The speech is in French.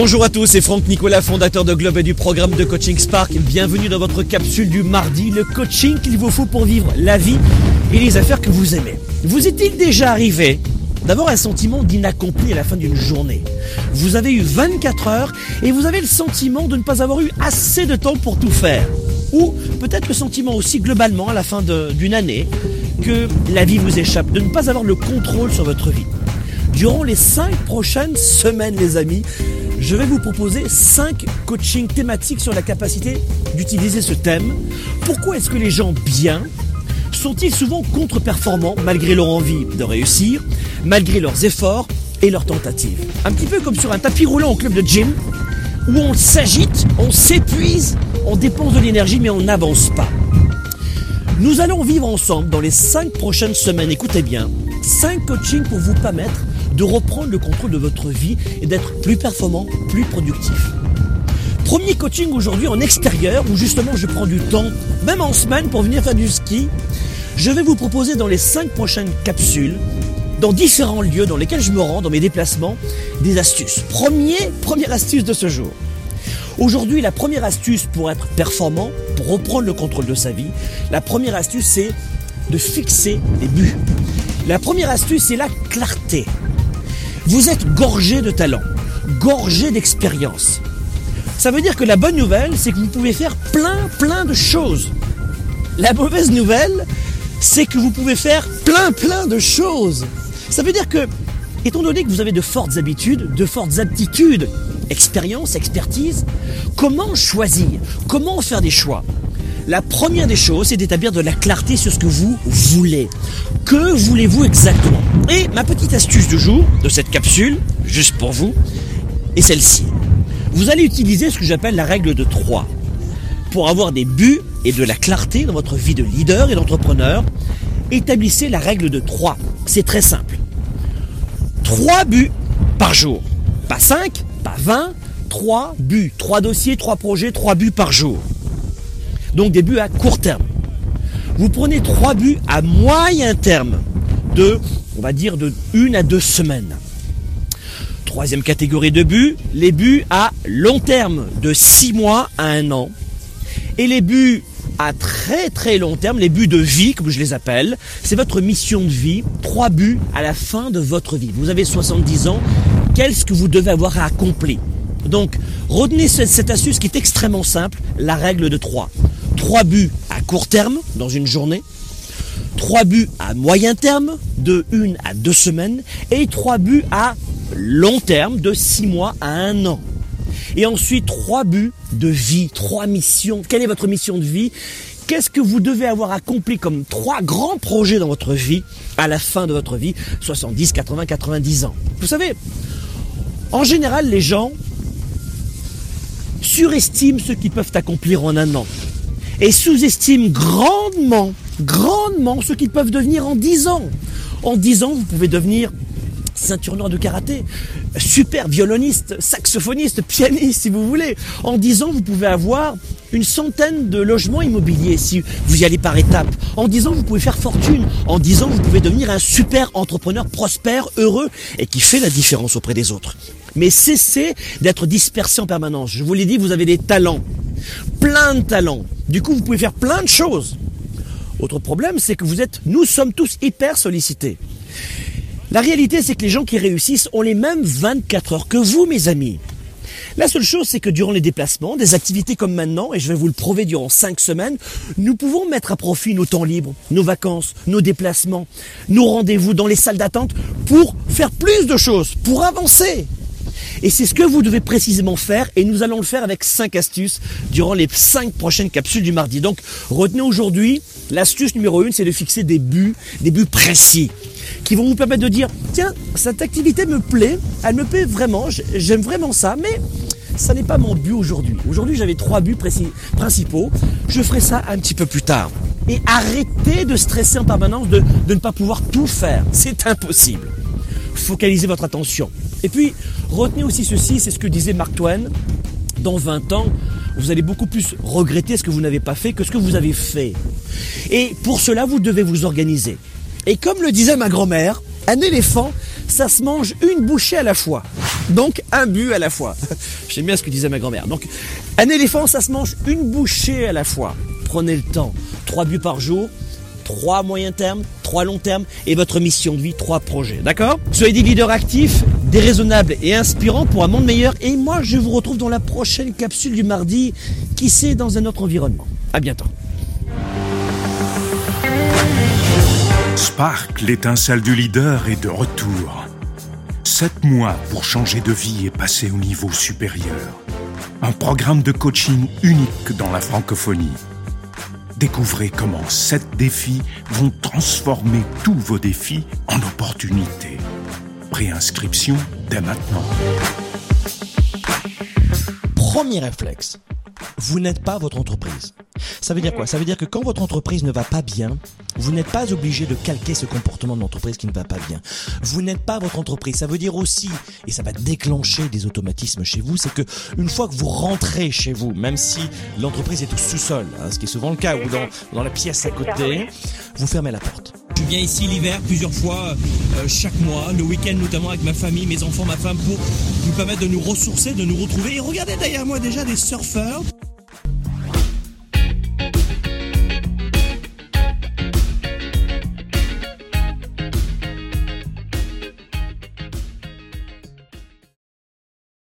Bonjour à tous, c'est Franck Nicolas, fondateur de Globe et du programme de Coaching Spark. Bienvenue dans votre capsule du mardi, le coaching qu'il vous faut pour vivre la vie et les affaires que vous aimez. Vous est-il déjà arrivé d'avoir un sentiment d'inaccompli à la fin d'une journée? Vous avez eu 24 heures et vous avez le sentiment de ne pas avoir eu assez de temps pour tout faire. Ou peut-être le sentiment aussi globalement à la fin d'une année que la vie vous échappe, de ne pas avoir le contrôle sur votre vie. Durant les 5 prochaines semaines, les amis, je vais vous proposer 5 coachings thématiques sur la capacité d'utiliser ce thème. Pourquoi est-ce que les gens bien sont-ils souvent contre-performants malgré leur envie de réussir, malgré leurs efforts et leurs tentatives? Un petit peu comme sur un tapis roulant au club de gym, où on s'agite, on s'épuise, on dépense de l'énergie mais on n'avance pas. Nous allons vivre ensemble dans les 5 prochaines semaines, écoutez bien, 5 coachings pour vous permettre de reprendre le contrôle de votre vie et d'être plus performant, plus productif. Premier coaching aujourd'hui en extérieur où justement je prends du temps, même en semaine pour venir faire du ski. Je vais vous proposer dans les 5 prochaines capsules, dans différents lieux dans lesquels je me rends, dans mes déplacements, des astuces. Premier, première astuce de ce jour. Aujourd'hui, la première astuce pour être performant, pour reprendre le contrôle de sa vie, la première astuce c'est de fixer des buts. La première astuce c'est la clarté. Vous êtes gorgé de talent, gorgé d'expérience. Ça veut dire que la bonne nouvelle, c'est que vous pouvez faire plein, plein de choses. La mauvaise nouvelle, c'est que vous pouvez faire plein, plein de choses. Ça veut dire que, étant donné que vous avez de fortes habitudes, de fortes aptitudes, expérience, expertise, comment choisir? Comment faire des choix? La première des choses, c'est d'établir de la clarté sur ce que vous voulez. Que voulez-vous exactement? Et ma petite astuce du jour, de cette capsule, juste pour vous, est celle-ci. Vous allez utiliser ce que j'appelle la règle de 3. Pour avoir des buts et de la clarté dans votre vie de leader et d'entrepreneur, établissez la règle de 3. C'est très simple. 3 buts par jour. Pas 5, pas 20, 3 buts. 3 dossiers, 3 projets, 3 buts par jour. Donc des buts à court terme. Vous prenez trois buts à moyen terme de, on va dire, de une à deux semaines. Troisième catégorie de buts, les buts à long terme, de six mois à un an. Et les buts à très très long terme, les buts de vie, comme je les appelle, c'est votre mission de vie, trois buts à la fin de votre vie. Vous avez 70 ans, qu'est-ce que vous devez avoir à accomplir? Donc, retenez cette astuce qui est extrêmement simple, la règle de 3. 3 buts à court terme dans une journée, 3 buts à moyen terme de 1 à 2 semaines et 3 buts à long terme de 6 mois à 1 an. Et ensuite 3 buts de vie, 3 missions. Quelle est votre mission de vie? Qu'est-ce que vous devez avoir accompli comme trois grands projets dans votre vie à la fin de votre vie, 70, 80, 90 ans Vous savez, en général, les gens surestiment ce qu'ils peuvent accomplir en un an et sous-estiment grandement, grandement ce qu'ils peuvent devenir en 10 ans. En 10 ans, vous pouvez devenir ceinture noire de karaté, super violoniste, saxophoniste, pianiste si vous voulez. En 10 ans, vous pouvez avoir une centaine de logements immobiliers si vous y allez par étapes. En 10 ans, vous pouvez faire fortune. En 10 ans, vous pouvez devenir un super entrepreneur prospère, heureux et qui fait la différence auprès des autres. Mais cessez d'être dispersé en permanence. Je vous l'ai dit, vous avez des talents. Plein de talents. Du coup, vous pouvez faire plein de choses. Autre problème, c'est que vous êtes, nous sommes tous hyper sollicités. La réalité, c'est que les gens qui réussissent ont les mêmes 24 heures que vous, mes amis. La seule chose, c'est que durant les déplacements, des activités comme maintenant, et je vais vous le prouver durant 5 semaines, nous pouvons mettre à profit nos temps libres, nos vacances, nos déplacements, nos rendez-vous dans les salles d'attente pour faire plus de choses, pour avancer. Et c'est ce que vous devez précisément faire et nous allons le faire avec 5 astuces durant les 5 prochaines capsules du mardi. Donc retenez aujourd'hui, l'astuce numéro 1, c'est de fixer des buts, des buts précis qui vont vous permettre de dire, tiens, cette activité me plaît, elle me plaît vraiment, j'aime vraiment ça, mais ça n'est pas mon but aujourd'hui. Aujourd'hui, j'avais trois buts principaux. Je ferai ça un petit peu plus tard. Et arrêtez de stresser en permanence de ne pas pouvoir tout faire. C'est impossible. Focalisez votre attention. Et puis, retenez aussi ceci, c'est ce que disait Mark Twain. Dans 20 ans, vous allez beaucoup plus regretter ce que vous n'avez pas fait que ce que vous avez fait. Et pour cela, vous devez vous organiser. Et comme le disait ma grand-mère, un éléphant, ça se mange une bouchée à la fois. Donc un but à la fois. J'aime bien ce que disait ma grand-mère. Donc un éléphant, ça se mange une bouchée à la fois. Prenez le temps. Trois buts par jour, trois moyens termes, trois longs termes et votre mission de vie, trois projets. D'accord? Soyez des leaders actifs, déraisonnables et inspirants pour un monde meilleur. Et moi, je vous retrouve dans la prochaine capsule du mardi, qui sait dans un autre environnement. À bientôt. Spark, l'étincelle du leader, est de retour. Sept mois pour changer de vie et passer au niveau supérieur. Un programme de coaching unique dans la francophonie. Découvrez comment sept défis vont transformer tous vos défis en opportunités. Préinscription dès maintenant. Premier réflexe, vous n'êtes pas votre entreprise. Ça veut dire quoi? Ça veut dire que quand votre entreprise ne va pas bien, vous n'êtes pas obligé de calquer ce comportement d'entreprise qui ne va pas bien. Vous n'êtes pas votre entreprise. Ça veut dire aussi, et ça va déclencher des automatismes chez vous, c'est que une fois que vous rentrez chez vous, même si l'entreprise est au sous-sol, hein, ce qui est souvent le cas, ou dans la pièce à côté, vous fermez la porte. Je viens ici l'hiver plusieurs fois, euh, chaque mois, le week-end notamment avec ma famille, mes enfants, ma femme, pour nous permettre de nous ressourcer, de nous retrouver. Et regardez derrière moi déjà des surfeurs.